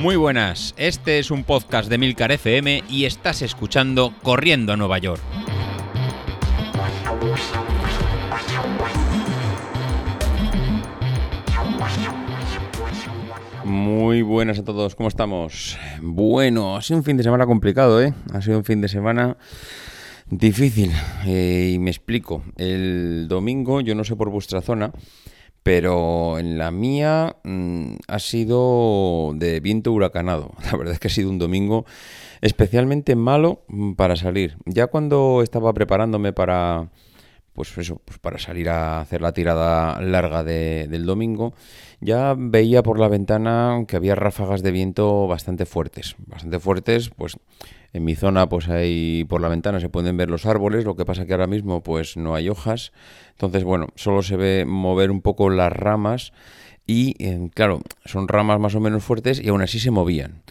Muy buenas, este es un podcast de Milcar FM y estás escuchando Corriendo a Nueva York. Muy buenas a todos, ¿cómo estamos? Bueno, ha sido un fin de semana complicado, ¿eh? Ha sido un fin de semana difícil eh, y me explico. El domingo, yo no sé por vuestra zona, pero en la mía mm, ha sido de viento huracanado. La verdad es que ha sido un domingo especialmente malo mm, para salir. Ya cuando estaba preparándome para, pues eso, pues para salir a hacer la tirada larga del domingo, ya veía por la ventana que había ráfagas de viento bastante fuertes, bastante fuertes, pues en mi zona, pues ahí por la ventana se pueden ver los árboles, lo que pasa que ahora mismo pues no hay hojas, entonces bueno, solo se ve mover un poco las ramas y eh, claro, son ramas más o menos fuertes y aún así se movían.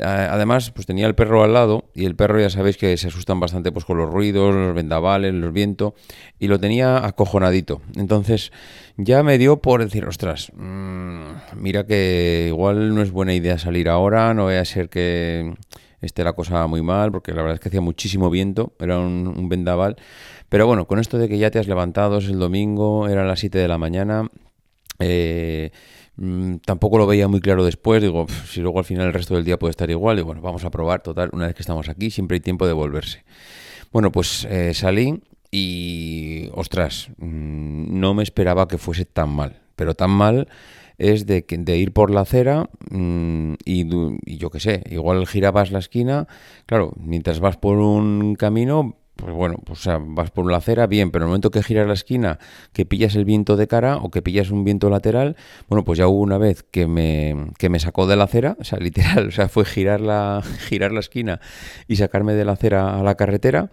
Además, pues tenía el perro al lado y el perro ya sabéis que se asustan bastante pues con los ruidos, los vendavales, los vientos y lo tenía acojonadito. Entonces ya me dio por decir, ostras, mmm, mira que igual no es buena idea salir ahora, no voy a ser que esté la cosa muy mal, porque la verdad es que hacía muchísimo viento, era un, vendaval. Pero bueno, con esto de que ya te has levantado, es el domingo, eran las 7 de la mañana, eh, mm, tampoco lo veía muy claro después, digo, si luego al final el resto del día puede estar igual, y bueno, vamos a probar, total, una vez que estamos aquí, siempre hay tiempo de volverse. Bueno, pues eh, salí y, ostras, mm, no me esperaba que fuese tan mal, pero tan mal es de, de ir por la acera mm, y, yo qué sé, igual girabas la esquina, claro, mientras vas por un camino, pues bueno, pues vas por la acera, bien, pero en el momento que giras la esquina, que pillas el viento de cara o que pillas un viento lateral, bueno, pues ya hubo una vez que me, que me sacó de la acera, o sea, literal, o sea, fue girar la, girar la esquina y sacarme de la acera a la carretera.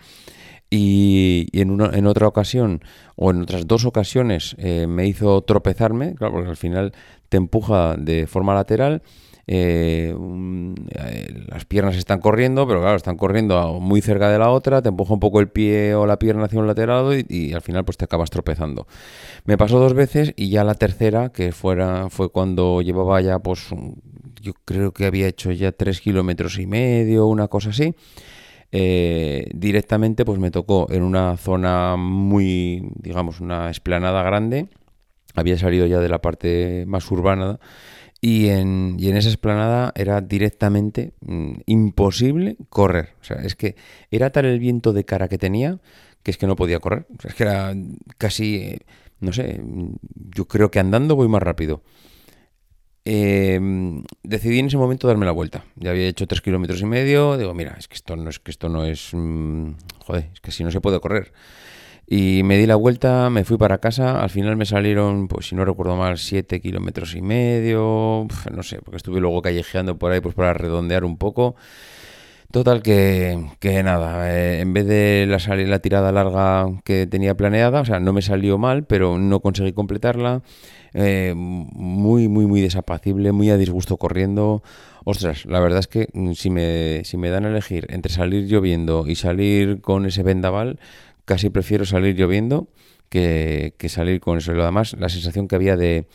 Y, en, una, en otra ocasión, o en otras dos ocasiones, eh, me hizo tropezarme, claro, porque al final te empuja de forma lateral. Eh, eh, las piernas están corriendo, pero claro, están corriendo muy cerca de la otra, te empuja un poco el pie o la pierna hacia un lateral y, al final pues te acabas tropezando. Me pasó dos veces y ya la tercera, que fuera, fue cuando llevaba ya pues yo creo que había hecho ya tres kilómetros y medio, una cosa así. Eh, directamente pues me tocó en una zona muy, digamos, una esplanada grande. Había salido ya de la parte más urbana y en, y en esa esplanada era directamente mm, imposible correr. O sea, es que era tal el viento de cara que tenía que es que no podía correr. es que era casi, eh, no sé, yo creo que andando voy más rápido. Em, decidí en ese momento darme la vuelta. Ya había hecho tres kilómetros y medio. Digo, mira, es que esto no es que esto no es. Mm, joder, es que si no se puede correr. Y me di la vuelta, me fui para casa. Al final me salieron, pues si no recuerdo mal, siete kilómetros y medio. no sé, porque estuve luego callejeando por ahí, pues para redondear un poco. Total que, que nada, eh, en vez de la, la tirada larga que tenía planeada, o sea, no me salió mal, pero no conseguí completarla. Eh, muy, muy, muy desapacible, muy a disgusto corriendo. Ostras, la verdad es que mm, si me, si me dan a elegir entre salir lloviendo y salir con ese vendaval, casi prefiero salir lloviendo que, salir con eso. Y además, la sensación que había de,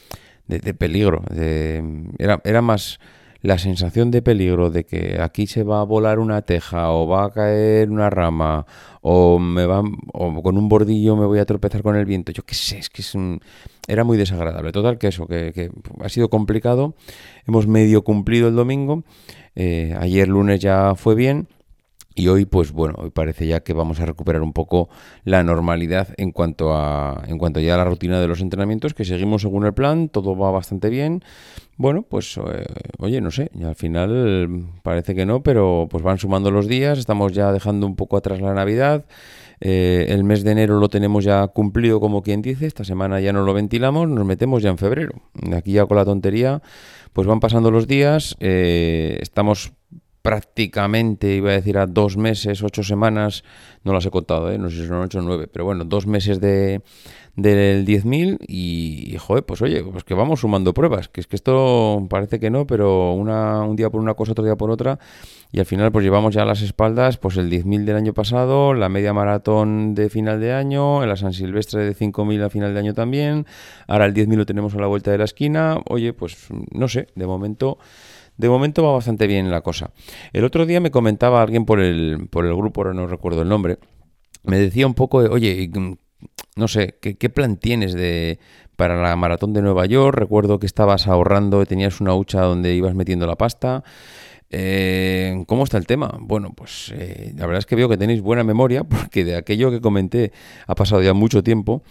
de, peligro, de, era, era más la sensación de peligro de que aquí se va a volar una teja o va a caer una rama o me va o con un bordillo me voy a tropezar con el viento, yo qué sé, es que es era muy desagradable. Total que eso, que, ha sido complicado. Hemos medio cumplido el domingo. Eh, ayer lunes ya fue bien. Y hoy, pues bueno, hoy parece ya que vamos a recuperar un poco la normalidad en cuanto a en cuanto ya a la rutina de los entrenamientos, que seguimos según el plan, todo va bastante bien. Bueno, pues eh, oye, no sé, al final parece que no, pero pues van sumando los días, estamos ya dejando un poco atrás la Navidad. Eh, el mes de enero lo tenemos ya cumplido, como quien dice. Esta semana ya no lo ventilamos, nos metemos ya en febrero. Aquí ya con la tontería, pues van pasando los días. Eh, estamos prácticamente, iba a decir a dos meses, ocho semanas, no las he contado, ¿eh? no sé si son ocho o nueve, pero bueno, dos meses de, del 10.000 y, joder, pues oye, pues que vamos sumando pruebas, que es que esto parece que no, pero una, un día por una cosa, otro día por otra, y al final pues llevamos ya a las espaldas pues el 10.000 del año pasado, la media maratón de final de año, la San Silvestre de 5.000 a final de año también, ahora el 10.000 lo tenemos a la vuelta de la esquina, oye, pues no sé, de momento de momento va bastante bien la cosa. El otro día me comentaba alguien por el, por el grupo, ahora no recuerdo el nombre, me decía un poco, oye, no sé, ¿qué, plan tienes de, para la maratón de Nueva York? Recuerdo que estabas ahorrando, tenías una hucha donde ibas metiendo la pasta. Eh, ¿Cómo está el tema? Bueno, pues eh, la verdad es que veo que tenéis buena memoria porque de aquello que comenté ha pasado ya mucho tiempo.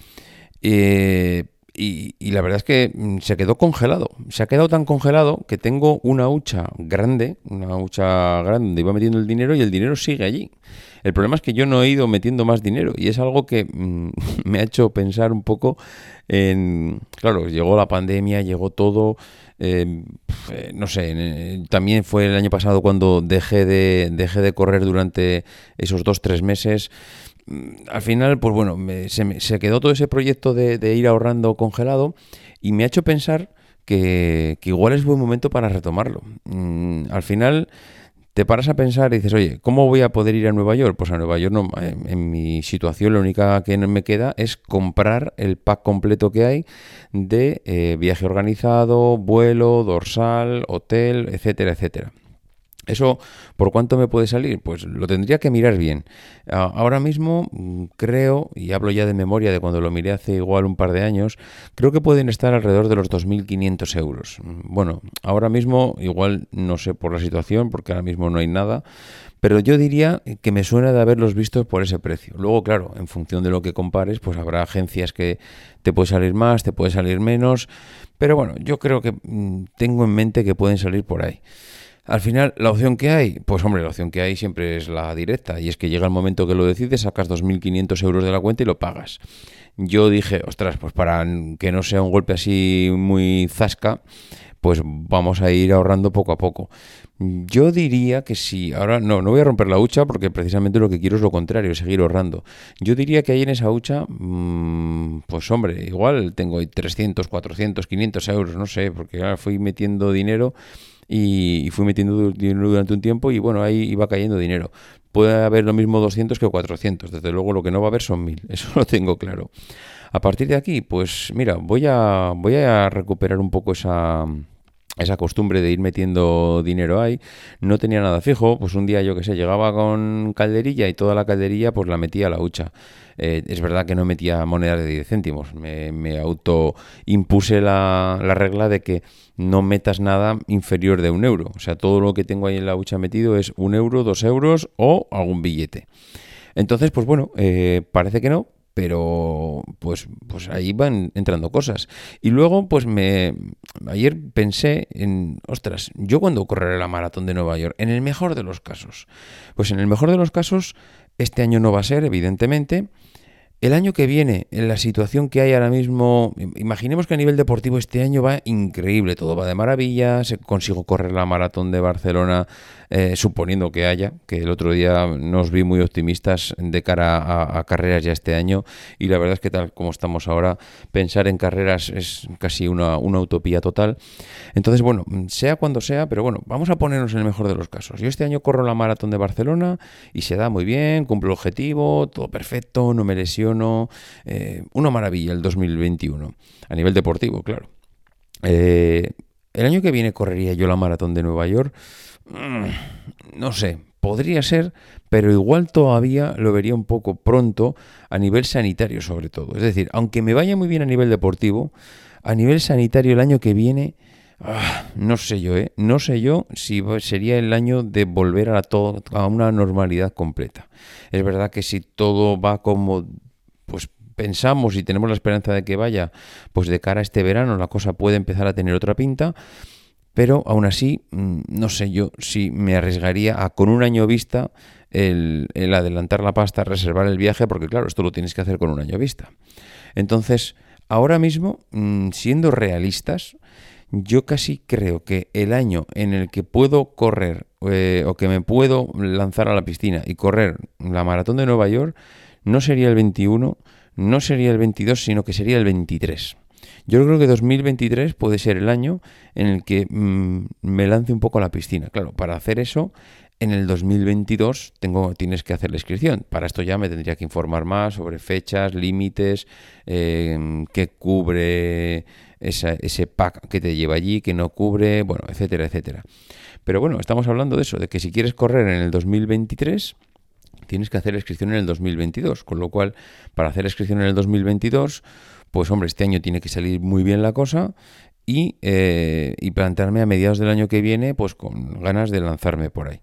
Eh, y, la verdad es que mm, se quedó congelado. Se ha quedado tan congelado que tengo una hucha grande, una hucha grande donde iba metiendo el dinero y el dinero sigue allí. El problema es que yo no he ido metiendo más dinero y es algo que mm, me ha hecho pensar un poco en... Claro, llegó la pandemia, llegó todo... Em, eh, no sé, también fue el año pasado cuando dejé de, dejé de correr durante esos dos, tres meses al final, pues bueno, se, se, quedó todo ese proyecto de, ir ahorrando congelado y me ha hecho pensar que, igual es buen momento para retomarlo. Mm, al final, te paras a pensar y dices, oye, ¿cómo voy a poder ir a Nueva York? Pues a Nueva York no, en, mi situación lo único que me queda es comprar el pack completo que hay de eh, viaje organizado, vuelo, dorsal, hotel, etcétera, etcétera. ¿Eso por cuánto me puede salir? Pues lo tendría que mirar bien. Ahora mismo mm, creo, y hablo ya de memoria de cuando lo miré hace igual un par de años, creo que pueden estar alrededor de los 2.500 euros. Mm, bueno, ahora mismo igual no sé por la situación, porque ahora mismo no hay nada, pero yo diría que me suena de haberlos visto por ese precio. Luego, claro, en función de lo que compares, pues habrá agencias que te puede salir más, te puede salir menos, pero bueno, yo creo que mm, tengo en mente que pueden salir por ahí. Al final, la opción que hay, pues hombre, la opción que hay siempre es la directa, y es que llega el momento que lo decides, sacas 2.500 euros de la cuenta y lo pagas. Yo dije, ostras, pues para que no sea un golpe así muy zasca, pues vamos a ir ahorrando poco a poco. Yo diría que sí, ahora no, no voy a romper la hucha porque precisamente lo que quiero es lo contrario, seguir ahorrando. Yo diría que ahí en esa hucha, mm, pues hombre, igual tengo ahí 300, 400, 500 euros, no sé, porque ahora fui metiendo dinero y, fui metiendo dinero durante un tiempo y bueno, ahí iba cayendo dinero. Puede haber lo mismo 200 que 400, desde luego lo que no va a haber son 1000, eso lo tengo claro. A partir de aquí, pues mira, voy a, voy a recuperar un poco esa esa costumbre de ir metiendo dinero ahí, no tenía nada fijo, pues un día yo que sé, llegaba con calderilla y toda la calderilla pues la metía a la hucha. Eh, es verdad que no metía monedas de 10 céntimos, me, me auto impuse la, la, regla de que no metas nada inferior de un euro, o sea, todo lo que tengo ahí en la hucha metido es un euro, dos euros o algún billete. Entonces, pues bueno, eh, parece que no, pero pues pues ahí van entrando cosas. Y luego pues me ayer pensé en ostras yo cuando correré la maratón de Nueva York en el mejor de los casos pues en el mejor de los casos este año no va a ser evidentemente el año que viene, en la situación que hay ahora mismo, imaginemos que a nivel deportivo este año va increíble, todo va de maravilla, consigo correr la maratón de Barcelona, eh, suponiendo que haya, que el otro día nos vi muy optimistas de cara a, carreras ya este año, y la verdad es que tal como estamos ahora, pensar en carreras es casi una, una utopía total. Entonces, bueno, sea cuando sea, pero bueno, vamos a ponernos en el mejor de los casos. Yo este año corro la maratón de Barcelona y se da muy bien, cumplo el objetivo, todo perfecto, no me lesiono eh, una maravilla el 2021, a nivel deportivo, claro. Eh, el año que viene correría yo la maratón de Nueva York. Mm, no sé, podría ser, pero igual todavía lo vería un poco pronto a nivel sanitario sobre todo. Es decir, aunque me vaya muy bien a nivel deportivo, a nivel sanitario el año que viene Ah, no sé yo, ¿eh? No sé yo si sería el año de volver a, todo, a una normalidad completa. Es verdad que si todo va como pues pensamos y tenemos la esperanza de que vaya, pues de cara a este verano la cosa puede empezar a tener otra pinta, pero aún así, mm, no sé yo si me arriesgaría a con un año vista el, adelantar la pasta, reservar el viaje, porque claro, esto lo tienes que hacer con un año vista. Entonces, ahora mismo, mm, siendo realistas, yo casi creo que el año en el que puedo correr eh, o que me puedo lanzar a la piscina y correr la maratón de Nueva York no sería el 21, no sería el 22, sino que sería el 23. Yo creo que 2023 puede ser el año en el que mm, me lance un poco a la piscina. Claro, para hacer eso, en el 2022 tengo, tienes que hacer la inscripción. Para esto ya me tendría que informar más sobre fechas, límites, eh, qué cubre ese pack que te lleva allí, que no cubre, bueno, etcétera, etcétera. Pero bueno, estamos hablando de eso, de que si quieres correr en el 2023 tienes que hacer inscripción en el 2022, con lo cual para hacer inscripción en el 2022, pues hombre, este año tiene que salir muy bien la cosa y, eh, plantearme a mediados del año que viene, pues con ganas de lanzarme por ahí.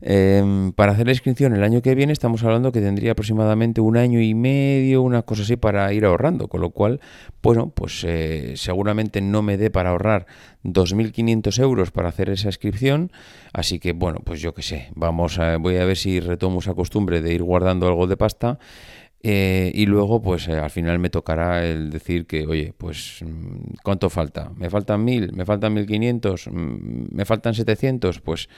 Em, para hacer la inscripción el año que viene estamos hablando que tendría aproximadamente un año y medio, una cosa así, para ir ahorrando, con lo cual, bueno, pues eh, seguramente no me dé para ahorrar 2.500 euros para hacer esa inscripción, así que bueno, pues yo qué sé, vamos a, voy a ver si retomo esa costumbre de ir guardando algo de pasta. Eh, y luego, pues eh, al final me tocará el decir que, oye, pues, mm, ¿cuánto falta? ¿Me faltan 1.000? ¿Me faltan 1.500? Mm, ¿Me faltan 700? Pues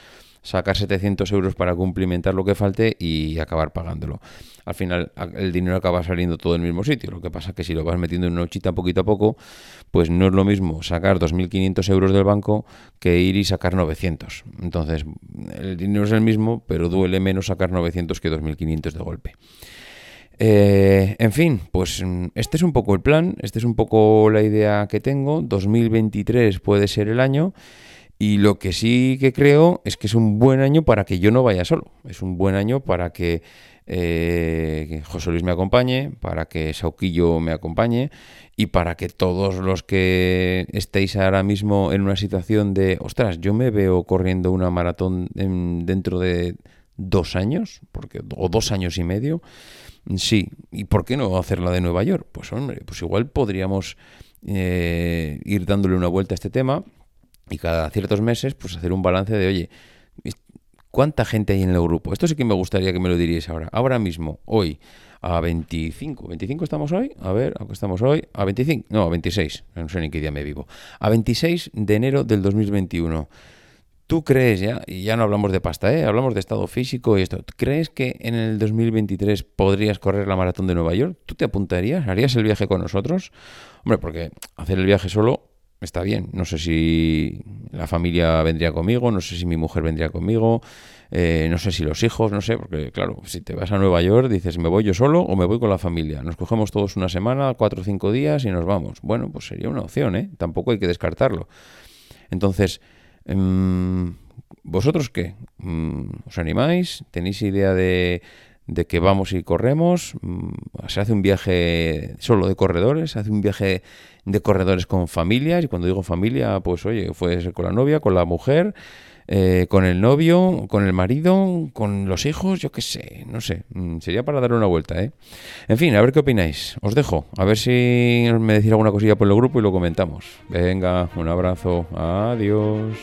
sacar 700 euros para cumplimentar lo que falte y acabar pagándolo. Al final el dinero acaba saliendo todo en el mismo sitio. Lo que pasa es que si lo vas metiendo en una hochita poquito a poco, pues no es lo mismo sacar 2.500 euros del banco que ir y sacar 900. Entonces el dinero es el mismo, pero duele menos sacar 900 que 2.500 de golpe. Eh, en fin, pues este es un poco el plan, este es un poco la idea que tengo. 2023 puede ser el año. Y lo que sí que creo es que es un buen año para que yo no vaya solo. Es un buen año para que, eh, José Luis me acompañe, para que Sauquillo me acompañe y para que todos los que estéis ahora mismo en una situación de, ostras, yo me veo corriendo una maratón dentro de dos años, porque, o dos años y medio, sí. ¿Y por qué no hacerla de Nueva York? Pues hombre, pues igual podríamos eh, ir dándole una vuelta a este tema y cada ciertos meses pues hacer un balance de, oye, ¿cuánta gente hay en el grupo? Esto sí que me gustaría que me lo diríais ahora. Ahora mismo, hoy, a 25. ¿25 estamos hoy? A ver, ¿a qué estamos hoy? A 25, no, a 26. No sé ni qué día me vivo. A 26 de enero del 2021. ¿Tú crees ya, y ya no hablamos de pasta, ¿eh? hablamos de estado físico y esto, ¿crees que en el 2023 podrías correr la maratón de Nueva York? ¿Tú te apuntarías? ¿Harías el viaje con nosotros? Hombre, porque hacer el viaje solo está bien. No sé si la familia vendría conmigo, no sé si mi mujer vendría conmigo, eh, no sé si los hijos, no sé, porque claro, si te vas a Nueva York dices, ¿me voy yo solo o me voy con la familia? Nos cogemos todos una semana, cuatro o cinco días y nos vamos. Bueno, pues sería una opción, ¿eh? Tampoco hay que descartarlo. Entonces, ¿vosotros qué? Mm, ¿Os animáis? ¿Tenéis idea de de que vamos y corremos, mm, se hace un viaje solo de corredores, se hace un viaje de corredores con familias, y cuando digo familia, pues oye, ser con la novia, con la mujer, eh, con el novio, con el marido, con los hijos, yo qué sé, no sé, mm, sería para dar una vuelta, ¿eh? En fin, a ver qué opináis, os dejo, a ver si me decís alguna cosilla por el grupo y lo comentamos. Venga, un abrazo, adiós.